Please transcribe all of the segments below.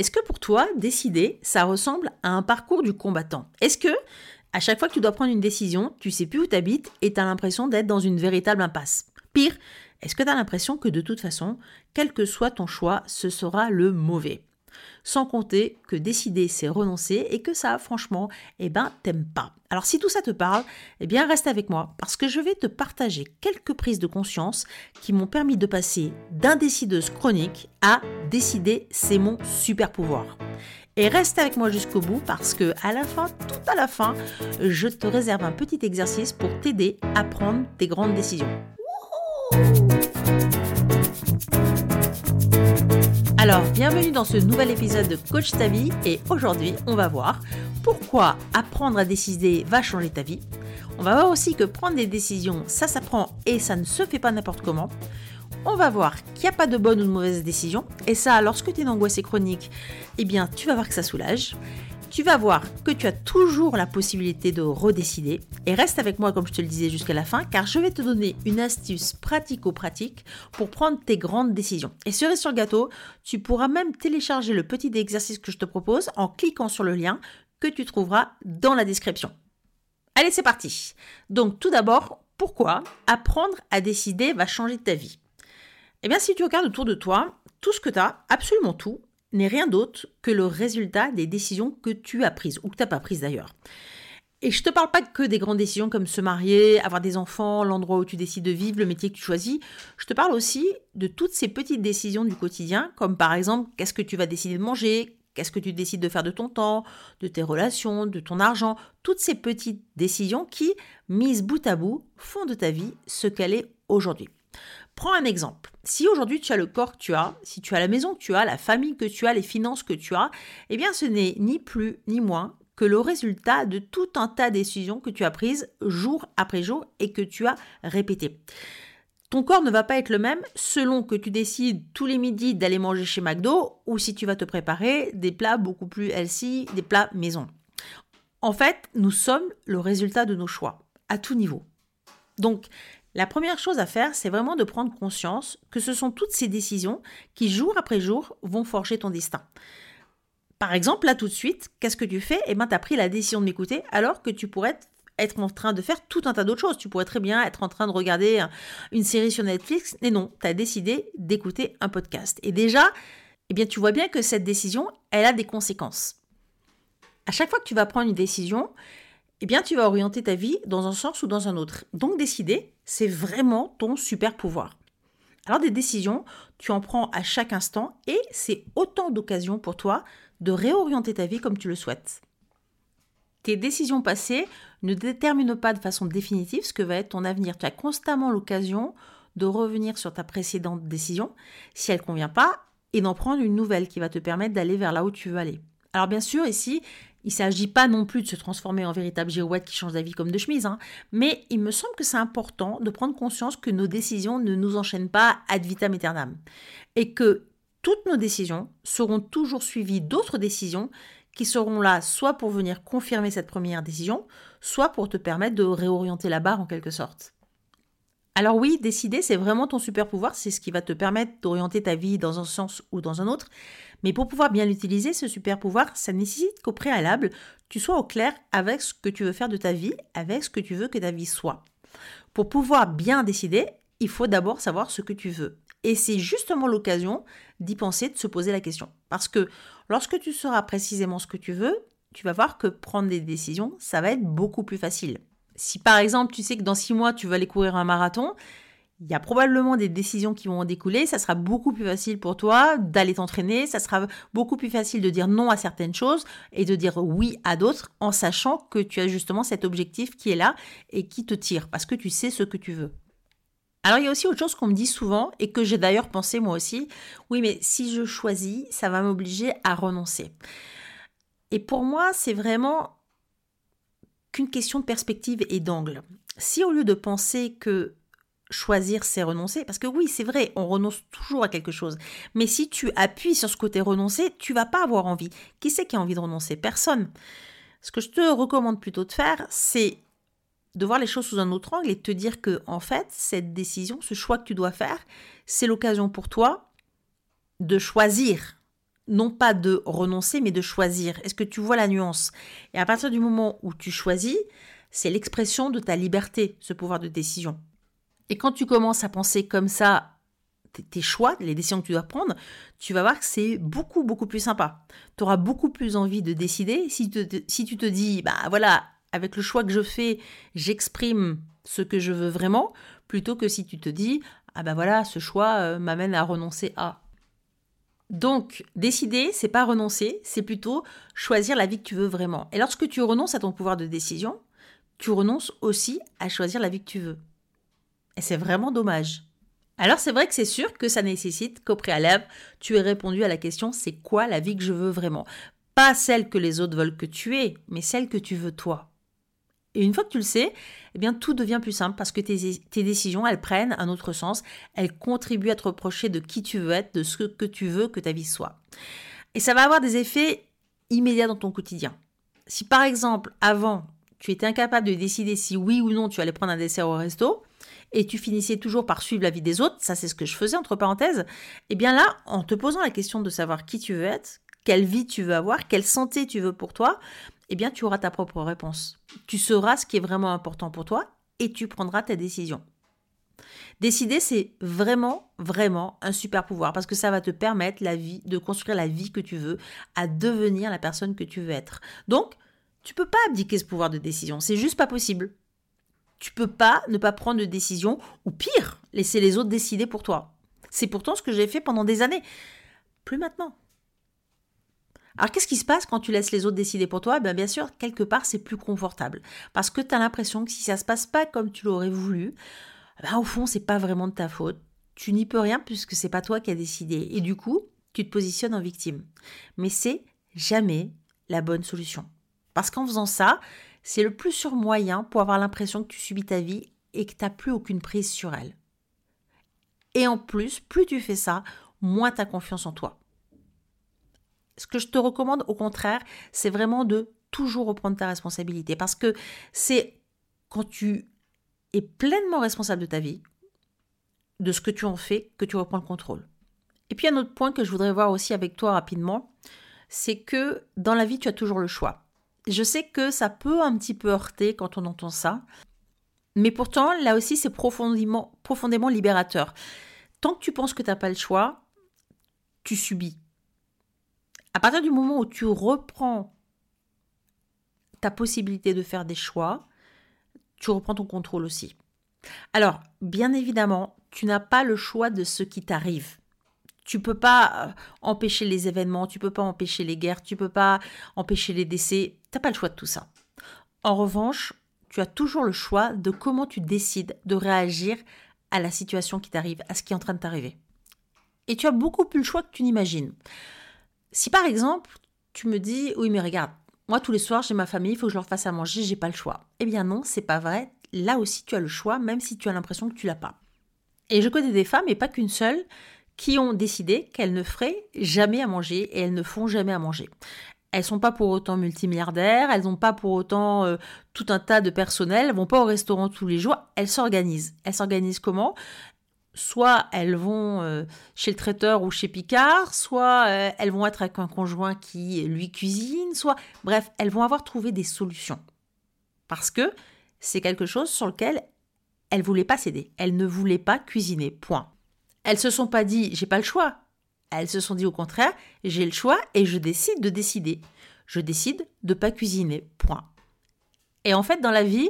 Est-ce que pour toi, décider, ça ressemble à un parcours du combattant? Est-ce que, à chaque fois que tu dois prendre une décision, tu sais plus où tu habites et tu as l'impression d'être dans une véritable impasse? Pire, est-ce que tu as l'impression que de toute façon, quel que soit ton choix, ce sera le mauvais? Sans compter que décider, c'est renoncer et que ça, franchement, eh ben, t'aimes pas. Alors si tout ça te parle, eh bien, reste avec moi parce que je vais te partager quelques prises de conscience qui m'ont permis de passer d'indécideuse chronique à décider, c'est mon super pouvoir. Et reste avec moi jusqu'au bout parce que à la fin, tout à la fin, je te réserve un petit exercice pour t'aider à prendre tes grandes décisions. Alors, bienvenue dans ce nouvel épisode de Coach ta vie et aujourd'hui, on va voir pourquoi apprendre à décider va changer ta vie. On va voir aussi que prendre des décisions, ça s'apprend et ça ne se fait pas n'importe comment. On va voir qu'il n'y a pas de bonne ou de mauvaise décision et ça, lorsque tu es d'angoisse chronique, eh bien, tu vas voir que ça soulage tu vas voir que tu as toujours la possibilité de redécider. Et reste avec moi, comme je te le disais jusqu'à la fin, car je vais te donner une astuce pratico-pratique pour prendre tes grandes décisions. Et cerise sur le gâteau, tu pourras même télécharger le petit exercice que je te propose en cliquant sur le lien que tu trouveras dans la description. Allez, c'est parti. Donc, tout d'abord, pourquoi apprendre à décider va changer ta vie? Eh bien, si tu regardes autour de toi, tout ce que tu as, absolument tout, n'est rien d'autre que le résultat des décisions que tu as prises, ou que tu n'as pas prises d'ailleurs. Et je te parle pas que des grandes décisions comme se marier, avoir des enfants, l'endroit où tu décides de vivre, le métier que tu choisis. Je te parle aussi de toutes ces petites décisions du quotidien, comme par exemple qu'est-ce que tu vas décider de manger, qu'est-ce que tu décides de faire de ton temps, de tes relations, de ton argent. Toutes ces petites décisions qui, mises bout à bout, font de ta vie ce qu'elle est aujourd'hui. Prends un exemple. Si aujourd'hui tu as le corps que tu as, si tu as la maison que tu as, la famille que tu as, les finances que tu as, eh bien ce n'est ni plus ni moins que le résultat de tout un tas de décisions que tu as prises jour après jour et que tu as répétées. Ton corps ne va pas être le même selon que tu décides tous les midis d'aller manger chez McDo ou si tu vas te préparer des plats beaucoup plus healthy, des plats maison. En fait, nous sommes le résultat de nos choix, à tout niveau. Donc, la première chose à faire, c'est vraiment de prendre conscience que ce sont toutes ces décisions qui, jour après jour, vont forger ton destin. Par exemple, là tout de suite, qu'est-ce que tu fais? Eh bien, tu as pris la décision de m'écouter alors que tu pourrais être en train de faire tout un tas d'autres choses. Tu pourrais très bien être en train de regarder une série sur Netflix, mais non, tu as décidé d'écouter un podcast. Et déjà, eh bien, tu vois bien que cette décision, elle a des conséquences. À chaque fois que tu vas prendre une décision, eh bien, tu vas orienter ta vie dans un sens ou dans un autre. Donc, décider, c'est vraiment ton super pouvoir. Alors, des décisions, tu en prends à chaque instant et c'est autant d'occasions pour toi de réorienter ta vie comme tu le souhaites. Tes décisions passées ne déterminent pas de façon définitive ce que va être ton avenir. Tu as constamment l'occasion de revenir sur ta précédente décision si elle ne convient pas et d'en prendre une nouvelle qui va te permettre d'aller vers là où tu veux aller. Alors bien sûr, ici, il ne s'agit pas non plus de se transformer en véritable girouette qui change d'avis comme de chemise, hein. mais il me semble que c'est important de prendre conscience que nos décisions ne nous enchaînent pas ad vitam aeternam et que toutes nos décisions seront toujours suivies d'autres décisions qui seront là soit pour venir confirmer cette première décision, soit pour te permettre de réorienter la barre en quelque sorte. Alors oui, décider, c'est vraiment ton super pouvoir, c'est ce qui va te permettre d'orienter ta vie dans un sens ou dans un autre, mais pour pouvoir bien l'utiliser, ce super pouvoir, ça nécessite qu'au préalable, tu sois au clair avec ce que tu veux faire de ta vie, avec ce que tu veux que ta vie soit. Pour pouvoir bien décider, il faut d'abord savoir ce que tu veux. Et c'est justement l'occasion d'y penser, de se poser la question. Parce que lorsque tu sauras précisément ce que tu veux, tu vas voir que prendre des décisions, ça va être beaucoup plus facile. Si par exemple tu sais que dans six mois tu vas aller courir un marathon, il y a probablement des décisions qui vont en découler. Ça sera beaucoup plus facile pour toi d'aller t'entraîner. Ça sera beaucoup plus facile de dire non à certaines choses et de dire oui à d'autres en sachant que tu as justement cet objectif qui est là et qui te tire parce que tu sais ce que tu veux. Alors il y a aussi autre chose qu'on me dit souvent et que j'ai d'ailleurs pensé moi aussi. Oui, mais si je choisis, ça va m'obliger à renoncer. Et pour moi, c'est vraiment question de perspective et d'angle. Si au lieu de penser que choisir, c'est renoncer. Parce que oui, c'est vrai, on renonce toujours à quelque chose. Mais si tu appuies sur ce côté renoncer, tu vas pas avoir envie. Qui c'est qui a envie de renoncer? Personne. Ce que je te recommande plutôt de faire, c'est de voir les choses sous un autre angle et te dire que, en fait, cette décision, ce choix que tu dois faire, c'est l'occasion pour toi de choisir non pas de renoncer, mais de choisir. Est-ce que tu vois la nuance? Et à partir du moment où tu choisis, c'est l'expression de ta liberté, ce pouvoir de décision. Et quand tu commences à penser comme ça, tes choix, les décisions que tu dois prendre, tu vas voir que c'est beaucoup, beaucoup plus sympa. Tu auras beaucoup plus envie de décider si, si tu te dis, bah voilà, avec le choix que je fais, j'exprime ce que je veux vraiment, plutôt que si tu te dis, ah ben voilà, ce choix euh, m'amène à renoncer à. Donc, décider, c'est pas renoncer, c'est plutôt choisir la vie que tu veux vraiment. Et lorsque tu renonces à ton pouvoir de décision, tu renonces aussi à choisir la vie que tu veux. Et c'est vraiment dommage. Alors c'est vrai que c'est sûr que ça nécessite qu'au préalable, tu aies répondu à la question c'est quoi la vie que je veux vraiment? Pas celle que les autres veulent que tu aies, mais celle que tu veux toi. Et une fois que tu le sais, eh bien tout devient plus simple parce que tes, décisions, elles prennent un autre sens, elles contribuent à te reprocher de qui tu veux être, de ce que tu veux que ta vie soit. Et ça va avoir des effets immédiats dans ton quotidien. Si par exemple, avant, tu étais incapable de décider si oui ou non tu allais prendre un dessert au resto, et tu finissais toujours par suivre la vie des autres, ça c'est ce que je faisais entre parenthèses, eh bien là, en te posant la question de savoir qui tu veux être, quelle vie tu veux avoir, quelle santé tu veux pour toi, eh bien tu auras ta propre réponse. Tu sauras ce qui est vraiment important pour toi et tu prendras ta décision. Décider, c'est vraiment, vraiment un super pouvoir parce que ça va te permettre de construire la vie que tu veux, à devenir la personne que tu veux être. Donc, tu peux pas abdiquer ce pouvoir de décision, c'est juste pas possible. Tu peux pas ne pas prendre de décision ou pire, laisser les autres décider pour toi. C'est pourtant ce que j'ai fait pendant des années. Plus maintenant. Alors qu'est-ce qui se passe quand tu laisses les autres décider pour toi? Bien, bien sûr, quelque part, c'est plus confortable. Parce que tu as l'impression que si ça se passe pas comme tu l'aurais voulu, ben, au fond, c'est pas vraiment de ta faute. Tu n'y peux rien puisque c'est pas toi qui as décidé. Et du coup, tu te positionnes en victime. Mais c'est jamais la bonne solution. Parce qu'en faisant ça, c'est le plus sûr moyen pour avoir l'impression que tu subis ta vie et que tu n'as plus aucune prise sur elle. Et en plus, plus tu fais ça, moins tu as confiance en toi. Ce que je te recommande, au contraire, c'est vraiment de toujours reprendre ta responsabilité. Parce que c'est quand tu es pleinement responsable de ta vie, de ce que tu en fais, que tu reprends le contrôle. Et puis un autre point que je voudrais voir aussi avec toi rapidement, c'est que dans la vie, tu as toujours le choix. Je sais que ça peut un petit peu heurter quand on entend ça, mais pourtant, là aussi, c'est profondément, libérateur. Tant que tu penses que tu n'as pas le choix, tu subis à partir du moment où tu reprends ta possibilité de faire des choix, tu reprends ton contrôle aussi. Alors, bien évidemment, tu n'as pas le choix de ce qui t'arrive. Tu peux pas euh, empêcher les événements, tu peux pas empêcher les guerres, tu peux pas empêcher les décès. Tu n'as pas le choix de tout ça. En revanche, tu as toujours le choix de comment tu décides de réagir à la situation qui t'arrive, à ce qui est en train de t'arriver. Et tu as beaucoup plus le choix que tu n'imagines. Si par exemple, tu me dis, oui, mais regarde, moi tous les soirs, j'ai ma famille, il faut que je leur fasse à manger, j'ai pas le choix. Eh bien non, c'est pas vrai. Là aussi, tu as le choix, même si tu as l'impression que tu l'as pas. Et je connais des femmes, et pas qu'une seule, qui ont décidé qu'elles ne feraient jamais à manger et elles ne font jamais à manger. Elles sont pas pour autant multimilliardaires, elles n'ont pas pour autant euh, tout un tas de personnel, elles vont pas au restaurant tous les jours, elles s'organisent. Elles s'organisent comment? Soit elles vont euh, chez le traiteur ou chez Picard, soit euh, elles vont être avec un conjoint qui lui cuisine, soit bref, elles vont avoir trouvé des solutions. Parce que c'est quelque chose sur lequel elles voulaient pas céder. Elles ne voulaient pas cuisiner. Point. Elles se sont pas dit j'ai pas le choix. Elles se sont dit au contraire j'ai le choix et je décide de décider. Je décide de pas cuisiner. Point. Et en fait dans la vie,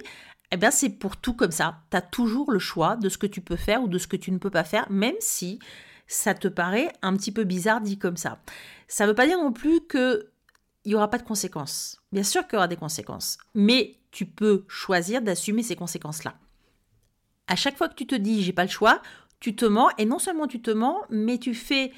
eh bien, c'est pour tout comme ça. Tu as toujours le choix de ce que tu peux faire ou de ce que tu ne peux pas faire, même si ça te paraît un petit peu bizarre dit comme ça. Ça ne veut pas dire non plus qu'il n'y aura pas de conséquences. Bien sûr qu'il y aura des conséquences, mais tu peux choisir d'assumer ces conséquences-là. À chaque fois que tu te dis j'ai pas le choix, tu te mens et non seulement tu te mens, mais tu fais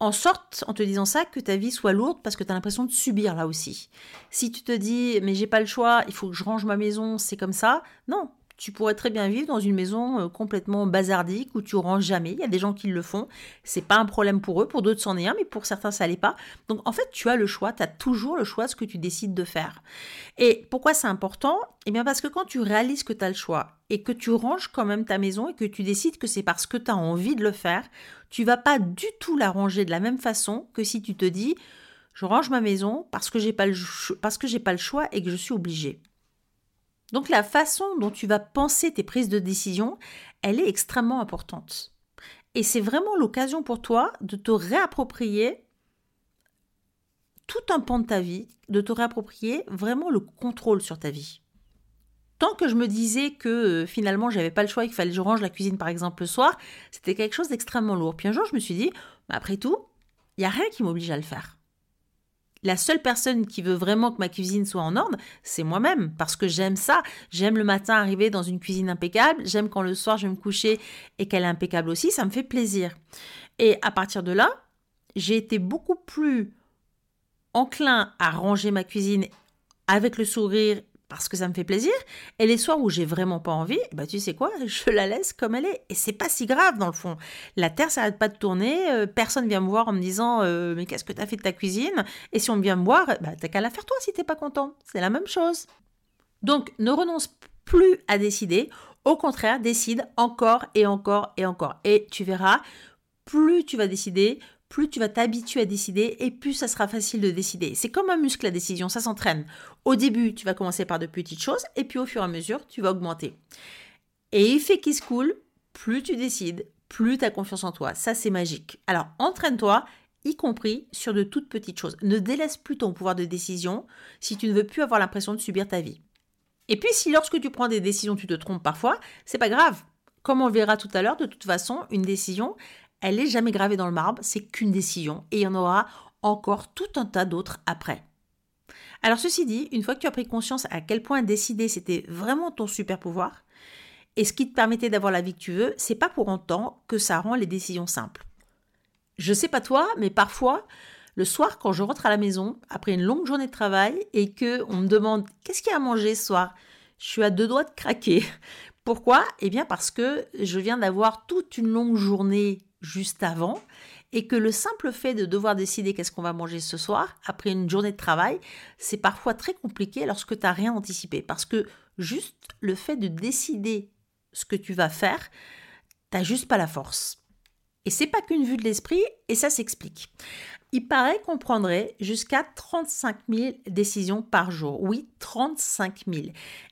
en sorte, en te disant ça, que ta vie soit lourde parce que tu as l'impression de subir là aussi. Si tu te dis, mais j'ai pas le choix, il faut que je range ma maison, c'est comme ça, non, tu pourrais très bien vivre dans une maison euh, complètement bazardique où tu ranges jamais. Il y a des gens qui le font. C'est pas un problème pour eux. Pour d'autres, c'en est un, mais pour certains, ça l'est pas. Donc, en fait, tu as le choix. Tu as toujours le choix de ce que tu décides de faire. Et pourquoi c'est important? Eh bien, parce que quand tu réalises que tu as le choix et que tu ranges quand même ta maison et que tu décides que c'est parce que tu as envie de le faire, tu vas pas du tout la ranger de la même façon que si tu te dis je range ma maison parce que j'ai pas le parce que j'ai pas le choix et que je suis obligée. Donc la façon dont tu vas penser tes prises de décision, elle est extrêmement importante. Et c'est vraiment l'occasion pour toi de te réapproprier tout un pan de ta vie, de te réapproprier vraiment le contrôle sur ta vie. Tant que je me disais que euh, finalement j'avais pas le choix et qu'il fallait que je range la cuisine par exemple le soir, c'était quelque chose d'extrêmement lourd. Puis un jour je me suis dit, après tout, il n'y a rien qui m'oblige à le faire la seule personne qui veut vraiment que ma cuisine soit en ordre, c'est moi-même, parce que j'aime ça. J'aime le matin arriver dans une cuisine impeccable, j'aime quand le soir je vais me coucher et qu'elle est impeccable aussi, ça me fait plaisir. Et à partir de là, j'ai été beaucoup plus enclin à ranger ma cuisine avec le sourire parce que ça me fait plaisir. Et les soirs où j'ai vraiment pas envie, bah tu sais quoi, je la laisse comme elle est. Et c'est pas si grave dans le fond. La terre s'arrête pas de tourner, euh, personne vient me voir en me disant euh, mais qu'est-ce que tu as fait de ta cuisine? Et si on vient me voir, bah t'as qu'à la faire toi si t'es pas content. C'est la même chose. Donc ne renonce plus à décider. Au contraire, décide encore et encore et encore. Et tu verras, plus tu vas décider, plus tu vas t'habituer à décider et plus ça sera facile de décider. C'est comme un muscle à décision, ça s'entraîne. Au début, tu vas commencer par de petites choses et puis au fur et à mesure, tu vas augmenter. Et effet qui se coule, plus tu décides, plus tu as confiance en toi. Ça, c'est magique. Alors, entraîne-toi, y compris sur de toutes petites choses. Ne délaisse plus ton pouvoir de décision si tu ne veux plus avoir l'impression de subir ta vie. Et puis, si lorsque tu prends des décisions, tu te trompes parfois, c'est pas grave. Comme on le verra tout à l'heure, de toute façon, une décision, elle n'est jamais gravée dans le marbre, c'est qu'une décision et il y en aura encore tout un tas d'autres après. Alors ceci dit, une fois que tu as pris conscience à quel point décider c'était vraiment ton super pouvoir, et ce qui te permettait d'avoir la vie que tu veux, c'est pas pour autant que ça rend les décisions simples. Je sais pas toi, mais parfois, le soir quand je rentre à la maison après une longue journée de travail et que on me demande qu'est-ce qu'il y a à manger ce soir, je suis à deux doigts de craquer. Pourquoi? Eh bien parce que je viens d'avoir toute une longue journée juste avant et que le simple fait de devoir décider qu'est-ce qu'on va manger ce soir après une journée de travail, c'est parfois très compliqué lorsque tu n'as rien anticipé. Parce que juste le fait de décider ce que tu vas faire, t'as juste pas la force. Et c'est pas qu'une vue de l'esprit, et ça s'explique. Il paraît qu'on prendrait jusqu'à 35 000 décisions par jour. Oui, 35 000.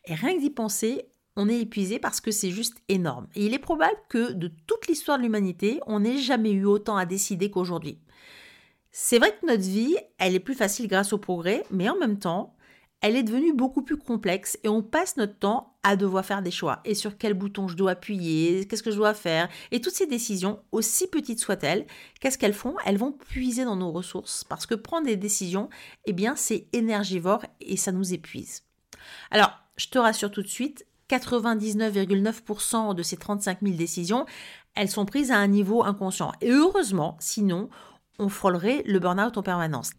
Et rien que d'y penser, on est épuisé parce que c'est juste énorme. Et il est probable que de toute l'histoire de l'humanité, on n'ait jamais eu autant à décider qu'aujourd'hui. C'est vrai que notre vie, elle est plus facile grâce au progrès, mais en même temps, elle est devenue beaucoup plus complexe et on passe notre temps à devoir faire des choix. Et sur quel bouton je dois appuyer, qu'est-ce que je dois faire? Et toutes ces décisions, aussi petites soient-elles, qu'est-ce qu'elles font? Elles vont puiser dans nos ressources. Parce que prendre des décisions, eh bien, c'est énergivore et ça nous épuise. Alors, je te rassure tout de suite, 99,9% de ces 35 000 décisions, elles sont prises à un niveau inconscient. Et heureusement, sinon, on frôlerait le burn-out en permanence.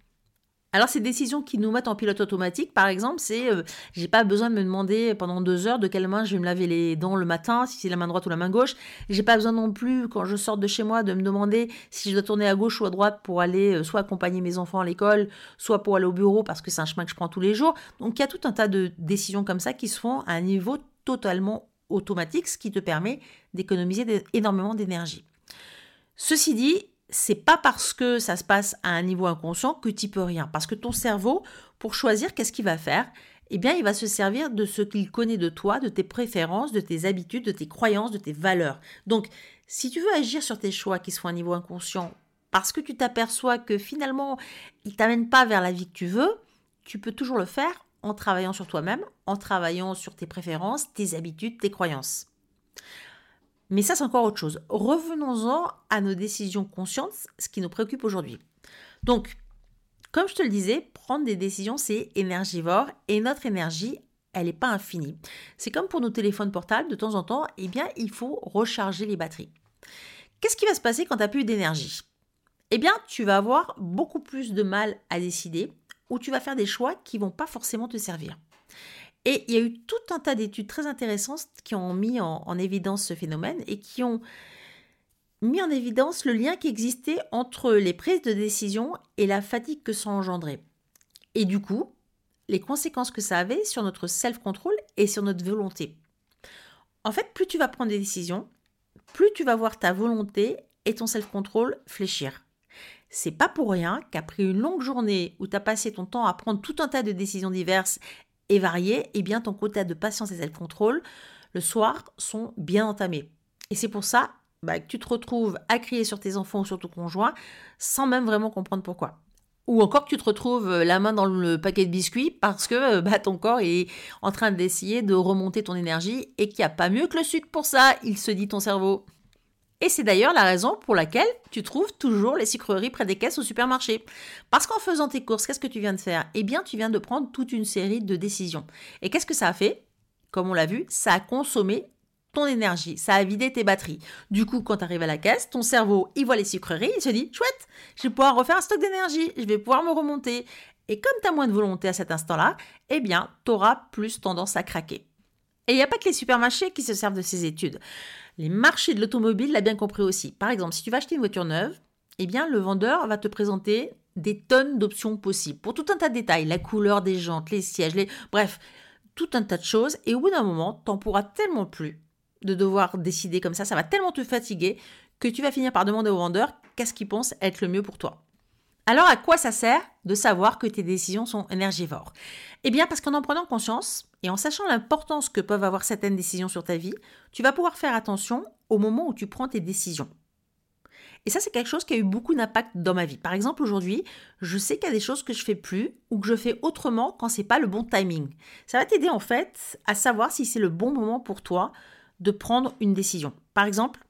Alors ces décisions qui nous mettent en pilote automatique, par exemple, c'est euh, j'ai pas besoin de me demander pendant deux heures de quelle main je vais me laver les dents le matin, si c'est la main droite ou la main gauche. J'ai pas besoin non plus quand je sors de chez moi de me demander si je dois tourner à gauche ou à droite pour aller euh, soit accompagner mes enfants à l'école, soit pour aller au bureau parce que c'est un chemin que je prends tous les jours. Donc il y a tout un tas de décisions comme ça qui se font à un niveau totalement automatique, ce qui te permet d'économiser énormément d'énergie. Ceci dit, c'est pas parce que ça se passe à un niveau inconscient que tu peux rien. Parce que ton cerveau, pour choisir qu'est-ce qu'il va faire, eh bien, il va se servir de ce qu'il connaît de toi, de tes préférences, de tes habitudes, de tes croyances, de tes valeurs. Donc, si tu veux agir sur tes choix qui sont à un niveau inconscient, parce que tu t'aperçois que finalement, ils t'amènent pas vers la vie que tu veux, tu peux toujours le faire en travaillant sur toi-même, en travaillant sur tes préférences, tes habitudes, tes croyances. Mais ça, c'est encore autre chose. Revenons-en à nos décisions conscientes, ce qui nous préoccupe aujourd'hui. Donc, comme je te le disais, prendre des décisions, c'est énergivore et notre énergie, elle n'est pas infinie. C'est comme pour nos téléphones portables, de temps en temps, eh bien, il faut recharger les batteries. Qu'est-ce qui va se passer quand tu n'as plus d'énergie? Eh bien, tu vas avoir beaucoup plus de mal à décider ou tu vas faire des choix qui vont pas forcément te servir. Et il y a eu tout un tas d'études très intéressantes qui ont mis en, évidence ce phénomène et qui ont mis en évidence le lien qui existait entre les prises de décision et la fatigue que ça engendrait. Et du coup, les conséquences que ça avait sur notre self-control et sur notre volonté. En fait, plus tu vas prendre des décisions, plus tu vas voir ta volonté et ton self-control fléchir. C'est pas pour rien qu'après une longue journée où tu as passé ton temps à prendre tout un tas de décisions diverses et variées, eh bien ton quota de patience et self-control le soir sont bien entamés. Et c'est pour ça bah, que tu te retrouves à crier sur tes enfants ou sur ton conjoint sans même vraiment comprendre pourquoi. Ou encore que tu te retrouves euh, la main dans le paquet de biscuits parce que euh, bah, ton corps est en train d'essayer de remonter ton énergie et qu'il n'y a pas mieux que le sucre pour ça, il se dit ton cerveau. Et c'est d'ailleurs la raison pour laquelle tu trouves toujours les sucreries près des caisses au supermarché. Parce qu'en faisant tes courses, qu'est-ce que tu viens de faire? Eh bien, tu viens de prendre toute une série de décisions. Et qu'est-ce que ça a fait? Comme on l'a vu, ça a consommé ton énergie, ça a vidé tes batteries. Du coup, quand tu arrives à la caisse, ton cerveau, il voit les sucreries, il se dit, chouette, je vais pouvoir refaire un stock d'énergie, je vais pouvoir me remonter. Et comme tu as moins de volonté à cet instant-là, eh bien, tu auras plus tendance à craquer. Et il n'y a pas que les supermarchés qui se servent de ces études. Les marchés de l'automobile l'ont bien compris aussi. Par exemple, si tu vas acheter une voiture neuve, eh bien, le vendeur va te présenter des tonnes d'options possibles pour tout un tas de détails, la couleur des jantes, les sièges, les... bref, tout un tas de choses. Et au bout d'un moment, t'en pourras tellement plus de devoir décider comme ça, ça va tellement te fatiguer que tu vas finir par demander au vendeur qu'est-ce qu'il pense être le mieux pour toi. Alors à quoi ça sert de savoir que tes décisions sont énergivores? Eh bien parce qu'en en prenant conscience et en sachant l'importance que peuvent avoir certaines décisions sur ta vie, tu vas pouvoir faire attention au moment où tu prends tes décisions. Et ça, c'est quelque chose qui a eu beaucoup d'impact dans ma vie. Par exemple, aujourd'hui, je sais qu'il y a des choses que je fais plus ou que je fais autrement quand c'est pas le bon timing. Ça va t'aider en fait à savoir si c'est le bon moment pour toi de prendre une décision. Par exemple,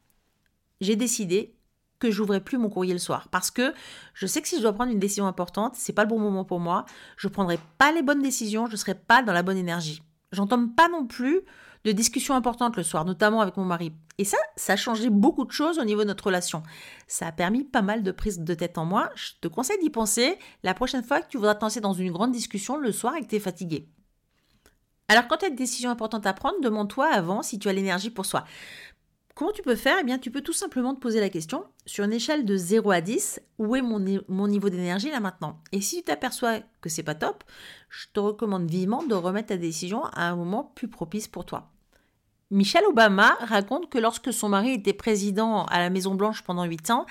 j'ai décidé que j'ouvrais plus mon courrier le soir parce que je sais que si je dois prendre une décision importante, c'est pas le bon moment pour moi, je prendrai pas les bonnes décisions, je serai pas dans la bonne énergie. J'entends pas non plus de discussions importantes le soir, notamment avec mon mari. Et ça, ça a changé beaucoup de choses au niveau de notre relation. Ça a permis pas mal de prises de tête en moi. Je te conseille d'y penser la prochaine fois que tu voudras te lancer dans une grande discussion le soir et que tu es fatigué. Alors quand tu as une décision importante à prendre, demande-toi avant si tu as l'énergie pour soi. Comment tu peux faire? Eh bien, tu peux tout simplement te poser la question, sur une échelle de 0 à 10, où est mon, niveau d'énergie là maintenant? Et si tu t'aperçois que c'est pas top, je te recommande vivement de remettre ta décision à un moment plus propice pour toi. Michelle Obama raconte que lorsque son mari était président à la Maison Blanche pendant 8 ans,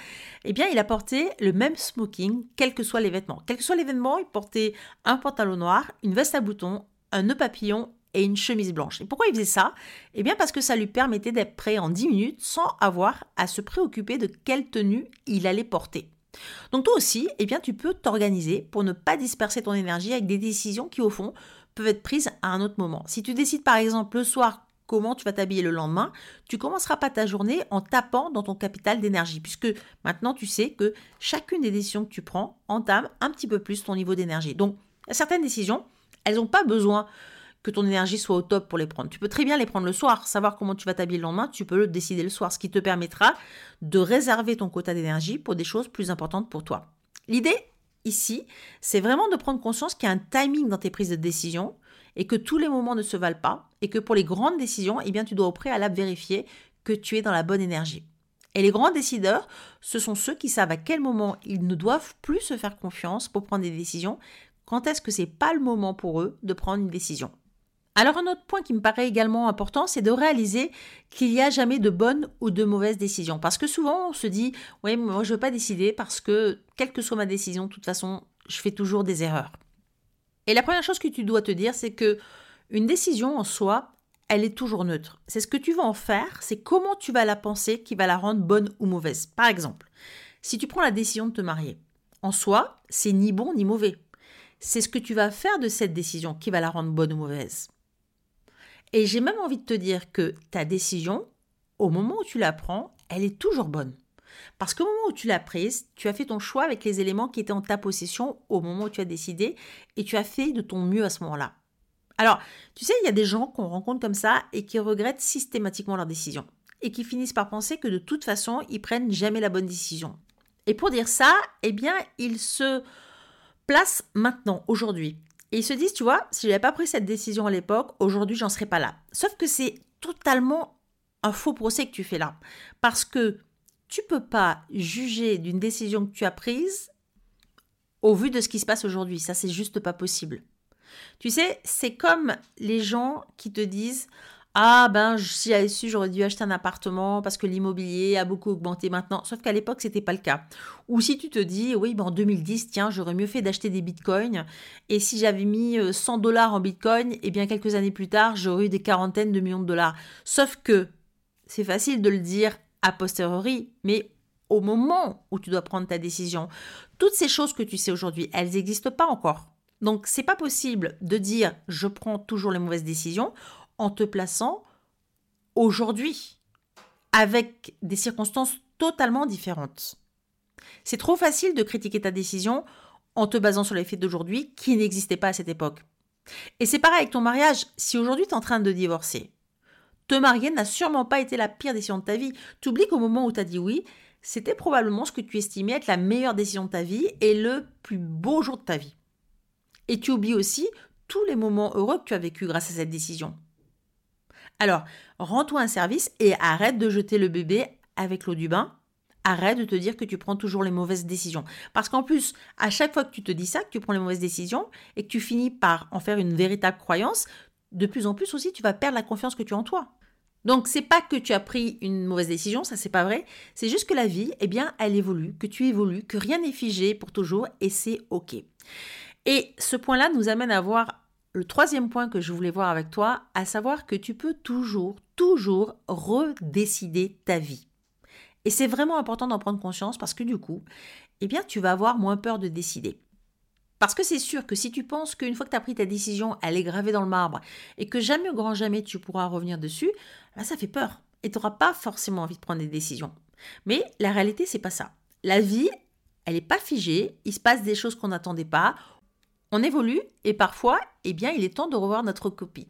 eh bien, il a porté le même smoking, quel que soit l'événement. Quel que soit l'événement, il portait un pantalon noir, une veste à boutons, un nœud papillon et une chemise blanche. Et pourquoi il faisait ça? Eh bien parce que ça lui permettait d'être prêt en 10 minutes sans avoir à se préoccuper de quelle tenue il allait porter. Donc toi aussi, eh bien tu peux t'organiser pour ne pas disperser ton énergie avec des décisions qui au fond peuvent être prises à un autre moment. Si tu décides par exemple le soir comment tu vas t'habiller le lendemain, tu commenceras pas ta journée en tapant dans ton capital d'énergie puisque maintenant tu sais que chacune des décisions que tu prends entame un petit peu plus ton niveau d'énergie. Donc certaines décisions, elles n'ont pas besoin que ton énergie soit au top pour les prendre. Tu peux très bien les prendre le soir, savoir comment tu vas t'habiller le lendemain, tu peux le décider le soir, ce qui te permettra de réserver ton quota d'énergie pour des choses plus importantes pour toi. L'idée ici, c'est vraiment de prendre conscience qu'il y a un timing dans tes prises de décision et que tous les moments ne se valent pas et que pour les grandes décisions, eh bien, tu dois au préalable vérifier que tu es dans la bonne énergie. Et les grands décideurs, ce sont ceux qui savent à quel moment ils ne doivent plus se faire confiance pour prendre des décisions quand est-ce que c'est pas le moment pour eux de prendre une décision? Alors un autre point qui me paraît également important, c'est de réaliser qu'il n'y a jamais de bonne ou de mauvaise décision. Parce que souvent on se dit, oui, moi je ne veux pas décider parce que quelle que soit ma décision, de toute façon, je fais toujours des erreurs. Et la première chose que tu dois te dire, c'est que une décision en soi, elle est toujours neutre. C'est ce que tu vas en faire, c'est comment tu vas la penser qui va la rendre bonne ou mauvaise. Par exemple, si tu prends la décision de te marier, en soi, c'est ni bon ni mauvais c'est ce que tu vas faire de cette décision qui va la rendre bonne ou mauvaise. Et j'ai même envie de te dire que ta décision, au moment où tu la prends, elle est toujours bonne. Parce qu'au moment où tu l'as prise, tu as fait ton choix avec les éléments qui étaient en ta possession au moment où tu as décidé et tu as fait de ton mieux à ce moment-là. Alors, tu sais, il y a des gens qu'on rencontre comme ça et qui regrettent systématiquement leur décision et qui finissent par penser que de toute façon, ils prennent jamais la bonne décision. Et pour dire ça, eh bien, ils se place maintenant, aujourd'hui. Et ils se disent, tu vois, si j'avais pas pris cette décision à l'époque, aujourd'hui, j'en serais pas là. Sauf que c'est totalement un faux procès que tu fais là. Parce que tu peux pas juger d'une décision que tu as prise au vu de ce qui se passe aujourd'hui. Ça, c'est juste pas possible. Tu sais, c'est comme les gens qui te disent ah ben si j'avais su j'aurais dû acheter un appartement parce que l'immobilier a beaucoup augmenté maintenant. Sauf qu'à l'époque c'était pas le cas. Ou si tu te dis oui ben en 2010 tiens j'aurais mieux fait d'acheter des bitcoins. Et si j'avais mis 100 euh, dollars en bitcoin et eh bien quelques années plus tard j'aurais eu des quarantaines de millions de dollars. Sauf que c'est facile de le dire a posteriori mais au moment où tu dois prendre ta décision toutes ces choses que tu sais aujourd'hui elles n'existent pas encore. Donc c'est pas possible de dire je prends toujours les mauvaises décisions en te plaçant aujourd'hui avec des circonstances totalement différentes. C'est trop facile de critiquer ta décision en te basant sur les faits d'aujourd'hui qui n'existaient pas à cette époque. Et c'est pareil avec ton mariage. Si aujourd'hui tu es en train de divorcer, te marier n'a sûrement pas été la pire décision de ta vie. Tu oublies qu'au moment où tu as dit oui, c'était probablement ce que tu estimais être la meilleure décision de ta vie et le plus beau jour de ta vie. Et tu oublies aussi tous les moments heureux que tu as vécu grâce à cette décision. Alors, rends-toi un service et arrête de jeter le bébé avec l'eau du bain. Arrête de te dire que tu prends toujours les mauvaises décisions. Parce qu'en plus, à chaque fois que tu te dis ça, que tu prends les mauvaises décisions et que tu finis par en faire une véritable croyance, de plus en plus aussi, tu vas perdre la confiance que tu as en toi. Donc, c'est pas que tu as pris une mauvaise décision, ça c'est pas vrai. C'est juste que la vie, eh bien, elle évolue, que tu évolues, que rien n'est figé pour toujours et c'est ok. Et ce point-là nous amène à voir le troisième point que je voulais voir avec toi, à savoir que tu peux toujours, toujours redécider ta vie. Et c'est vraiment important d'en prendre conscience parce que du coup, eh bien, tu vas avoir moins peur de décider. Parce que c'est sûr que si tu penses qu'une fois que tu as pris ta décision, elle est gravée dans le marbre et que jamais au grand jamais tu pourras revenir dessus, bah, ça fait peur et tu n'auras pas forcément envie de prendre des décisions. Mais la réalité, c'est pas ça. La vie, elle n'est pas figée, il se passe des choses qu'on n'attendait pas, on évolue et parfois, eh bien, il est temps de revoir notre copie.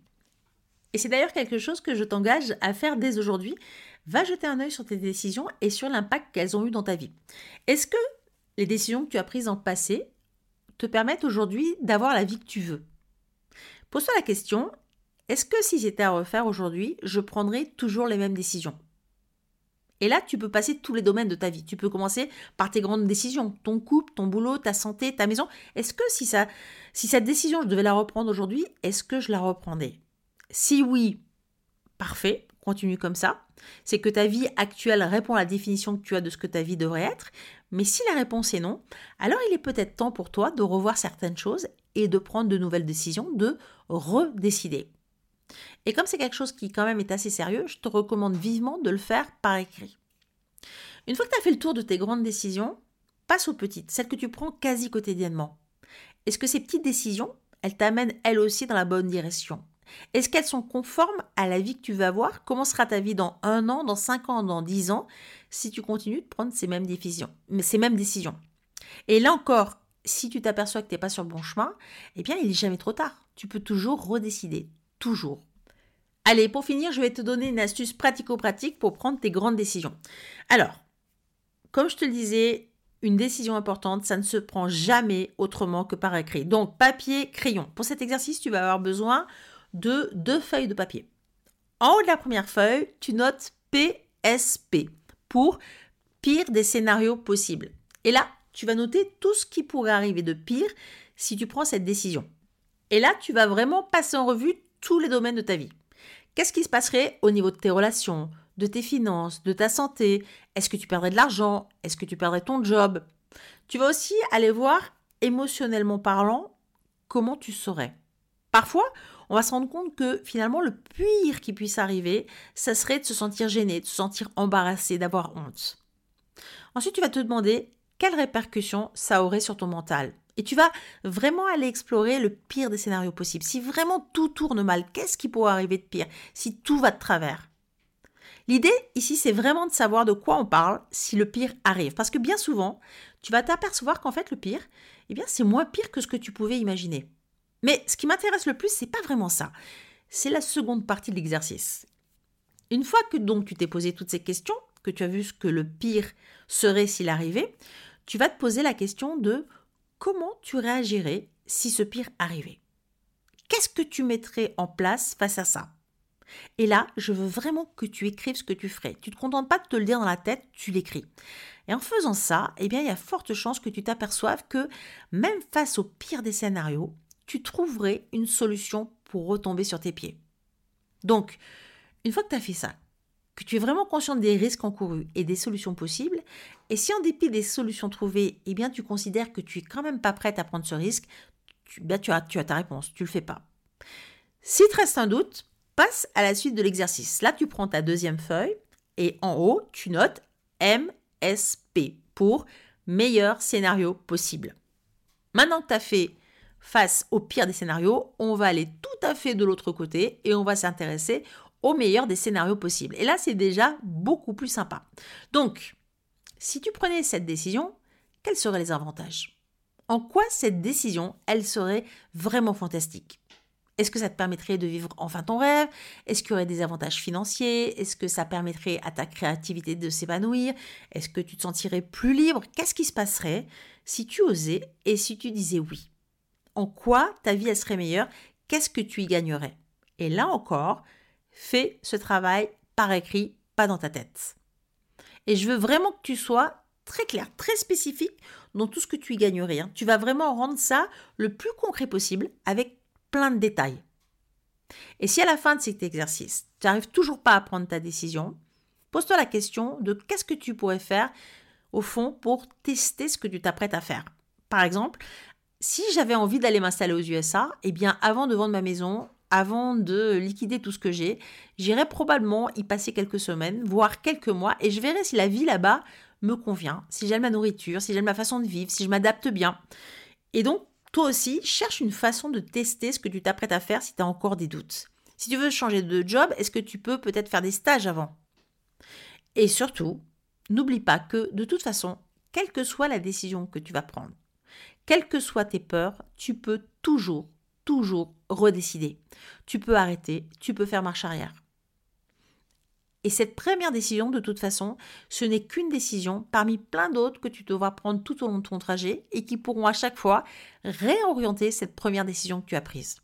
Et c'est d'ailleurs quelque chose que je t'engage à faire dès aujourd'hui. Va jeter un œil sur tes décisions et sur l'impact qu'elles ont eu dans ta vie. Est-ce que les décisions que tu as prises en passé te permettent aujourd'hui d'avoir la vie que tu veux? Pose-toi la question, est-ce que si c'était à refaire aujourd'hui, je prendrais toujours les mêmes décisions? Et là, tu peux passer tous les domaines de ta vie. Tu peux commencer par tes grandes décisions, ton couple, ton boulot, ta santé, ta maison. Est-ce que si, ça, si cette décision, je devais la reprendre aujourd'hui, est-ce que je la reprendrais? Si oui, parfait, continue comme ça. C'est que ta vie actuelle répond à la définition que tu as de ce que ta vie devrait être. Mais si la réponse est non, alors il est peut-être temps pour toi de revoir certaines choses et de prendre de nouvelles décisions, de redécider. Et comme c'est quelque chose qui quand même est assez sérieux, je te recommande vivement de le faire par écrit. Une fois que tu as fait le tour de tes grandes décisions, passe aux petites, celles que tu prends quasi quotidiennement. Est-ce que ces petites décisions, elles t'amènent elles aussi dans la bonne direction? Est-ce qu'elles sont conformes à la vie que tu veux avoir? Comment sera ta vie dans un an, dans cinq ans, dans dix ans, si tu continues de prendre ces mêmes décisions, ces mêmes décisions? Et là encore, si tu t'aperçois que tu n'es pas sur le bon chemin, eh bien, il n'est jamais trop tard. Tu peux toujours redécider toujours. Allez, pour finir, je vais te donner une astuce pratico-pratique pour prendre tes grandes décisions. Alors, comme je te le disais, une décision importante, ça ne se prend jamais autrement que par écrit. Donc, papier, crayon. Pour cet exercice, tu vas avoir besoin de deux feuilles de papier. En haut de la première feuille, tu notes PSP pour pire des scénarios possibles. Et là, tu vas noter tout ce qui pourrait arriver de pire si tu prends cette décision. Et là, tu vas vraiment passer en revue les domaines de ta vie. Qu'est-ce qui se passerait au niveau de tes relations, de tes finances, de ta santé? Est-ce que tu perdrais de l'argent? Est-ce que tu perdrais ton job? Tu vas aussi aller voir, émotionnellement parlant, comment tu serais. Parfois, on va se rendre compte que finalement, le pire qui puisse arriver, ça serait de se sentir gêné, de se sentir embarrassé, d'avoir honte. Ensuite, tu vas te demander quelles répercussions ça aurait sur ton mental. Et tu vas vraiment aller explorer le pire des scénarios possibles. Si vraiment tout tourne mal, qu'est-ce qui pourrait arriver de pire Si tout va de travers? L'idée ici, c'est vraiment de savoir de quoi on parle si le pire arrive. Parce que bien souvent, tu vas t'apercevoir qu'en fait, le pire, eh bien, c'est moins pire que ce que tu pouvais imaginer. Mais ce qui m'intéresse le plus, c'est pas vraiment ça. C'est la seconde partie de l'exercice. Une fois que donc tu t'es posé toutes ces questions, que tu as vu ce que le pire serait s'il arrivait, tu vas te poser la question de comment tu réagirais si ce pire arrivait? Qu'est-ce que tu mettrais en place face à ça? Et là, je veux vraiment que tu écrives ce que tu ferais. Tu ne te contentes pas de te le dire dans la tête, tu l'écris. Et en faisant ça, eh bien, il y a forte chance que tu t'aperçoives que même face au pire des scénarios, tu trouverais une solution pour retomber sur tes pieds. Donc, une fois que tu as fait ça, que tu es vraiment conscient des risques encourus et des solutions possibles, et si en dépit des solutions trouvées, eh bien tu considères que tu es quand même pas prête à prendre ce risque, tu, tu, as, tu as ta réponse, tu le fais pas. Si te reste un doute, passe à la suite de l'exercice. Là, tu prends ta deuxième feuille et en haut, tu notes MSP pour meilleur scénario possible. Maintenant que tu as fait face au pire des scénarios, on va aller tout à fait de l'autre côté et on va s'intéresser meilleur des scénarios possibles. Et là, c'est déjà beaucoup plus sympa. Donc, si tu prenais cette décision, quels seraient les avantages? En quoi cette décision, elle serait vraiment fantastique? Est-ce que ça te permettrait de vivre enfin ton rêve? Est-ce qu'il y aurait des avantages financiers? Est-ce que ça permettrait à ta créativité de s'épanouir? Est-ce que tu te sentirais plus libre? Qu'est-ce qui se passerait si tu osais et si tu disais oui? En quoi ta vie elle serait meilleure? Qu'est-ce que tu y gagnerais? Et là encore, fais ce travail par écrit, pas dans ta tête. Et je veux vraiment que tu sois très clair, très spécifique dans tout ce que tu y gagnerais. Hein. Tu vas vraiment rendre ça le plus concret possible avec plein de détails. Et si à la fin de cet exercice, tu n'arrives toujours pas à prendre ta décision, pose-toi la question de qu'est-ce que tu pourrais faire au fond pour tester ce que tu t'apprêtes à faire. Par exemple, si j'avais envie d'aller m'installer aux USA, eh bien avant de vendre ma maison, avant de liquider tout ce que j'ai, j'irai probablement y passer quelques semaines, voire quelques mois, et je verrai si la vie là-bas me convient, si j'aime ma nourriture, si j'aime ma façon de vivre, si je m'adapte bien. Et donc, toi aussi, cherche une façon de tester ce que tu t'apprêtes à faire si tu as encore des doutes. Si tu veux changer de job, est-ce que tu peux peut-être faire des stages avant? Et surtout, n'oublie pas que de toute façon, quelle que soit la décision que tu vas prendre, quelles que soient tes peurs, tu peux toujours toujours redécider. Tu peux arrêter, tu peux faire marche arrière. Et cette première décision, de toute façon, ce n'est qu'une décision parmi plein d'autres que tu devras prendre tout au long de ton trajet et qui pourront à chaque fois réorienter cette première décision que tu as prise.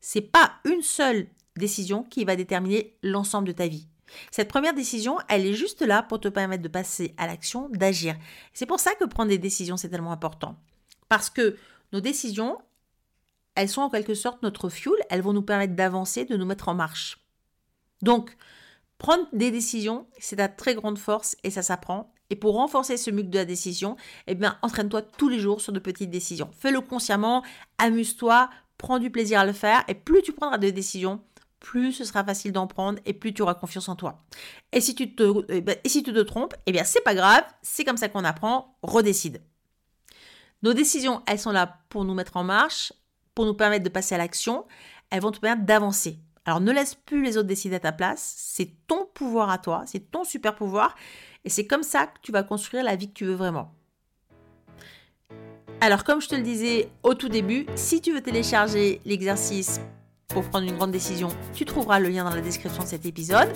C'est pas une seule décision qui va déterminer l'ensemble de ta vie. Cette première décision, elle est juste là pour te permettre de passer à l'action, d'agir. C'est pour ça que prendre des décisions, c'est tellement important. Parce que nos décisions, elles sont en quelque sorte notre fuel, elles vont nous permettre d'avancer, de nous mettre en marche. Donc, prendre des décisions, c'est ta très grande force et ça s'apprend. Et pour renforcer ce muc de la décision, eh bien, entraîne-toi tous les jours sur de petites décisions. Fais-le consciemment, amuse-toi, prends du plaisir à le faire et plus tu prendras de décisions, plus ce sera facile d'en prendre et plus tu auras confiance en toi. Et si tu te, eh ben, et trompes, eh bien, c'est pas grave, c'est comme ça qu'on apprend, redécide. Nos décisions, elles sont là pour nous mettre en marche, pour nous permettre de passer à l'action, elles vont te permettre d'avancer. Alors ne laisse plus les autres décider à ta place, c'est ton pouvoir à toi, c'est ton super pouvoir, et c'est comme ça que tu vas construire la vie que tu veux vraiment. Alors comme je te le disais au tout début, si tu veux télécharger l'exercice pour prendre une grande décision, tu trouveras le lien dans la description de cet épisode.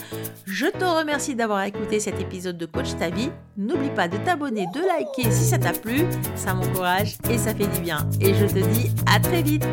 Je te remercie d'avoir écouté cet épisode de Coach Ta Vie. N'oublie pas de t'abonner, de liker si ça t'a plu, ça m'encourage et ça fait du bien. Et je te dis à très vite.